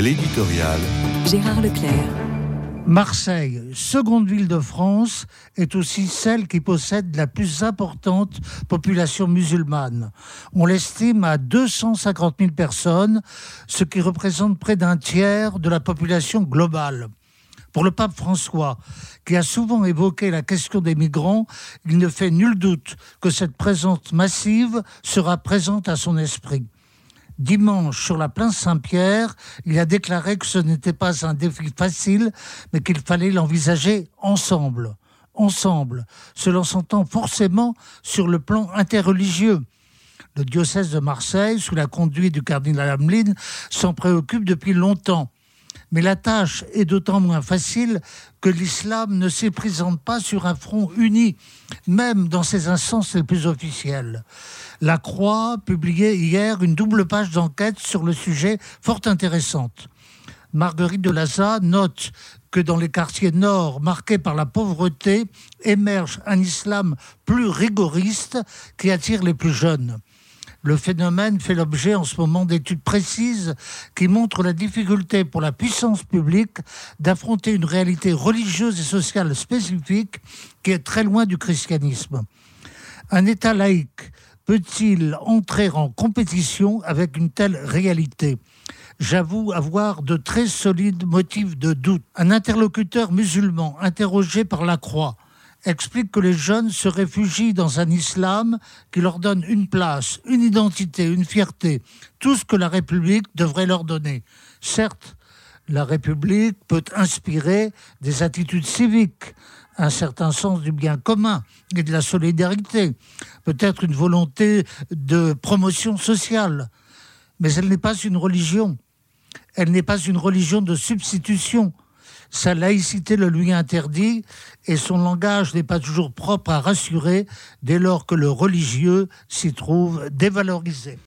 L'éditorial. Gérard Leclerc. Marseille, seconde ville de France, est aussi celle qui possède la plus importante population musulmane. On l'estime à 250 000 personnes, ce qui représente près d'un tiers de la population globale. Pour le pape François, qui a souvent évoqué la question des migrants, il ne fait nul doute que cette présence massive sera présente à son esprit. Dimanche, sur la place Saint-Pierre, il a déclaré que ce n'était pas un défi facile, mais qu'il fallait l'envisager ensemble. Ensemble, cela s'entend forcément sur le plan interreligieux. Le diocèse de Marseille, sous la conduite du cardinal Hamelin, s'en préoccupe depuis longtemps. Mais la tâche est d'autant moins facile que l'islam ne s'y présente pas sur un front uni, même dans ses instances les plus officielles. La Croix publiait hier une double page d'enquête sur le sujet fort intéressante. Marguerite de Laza note que dans les quartiers nord marqués par la pauvreté émerge un islam plus rigoriste qui attire les plus jeunes. Le phénomène fait l'objet en ce moment d'études précises qui montrent la difficulté pour la puissance publique d'affronter une réalité religieuse et sociale spécifique qui est très loin du christianisme. Un État laïque peut-il entrer en compétition avec une telle réalité? J'avoue avoir de très solides motifs de doute. Un interlocuteur musulman interrogé par la Croix explique que les jeunes se réfugient dans un islam qui leur donne une place, une identité, une fierté, tout ce que la République devrait leur donner. Certes, la République peut inspirer des attitudes civiques, un certain sens du bien commun et de la solidarité, peut-être une volonté de promotion sociale, mais elle n'est pas une religion. Elle n'est pas une religion de substitution. Sa laïcité le lui interdit et son langage n'est pas toujours propre à rassurer dès lors que le religieux s'y trouve dévalorisé.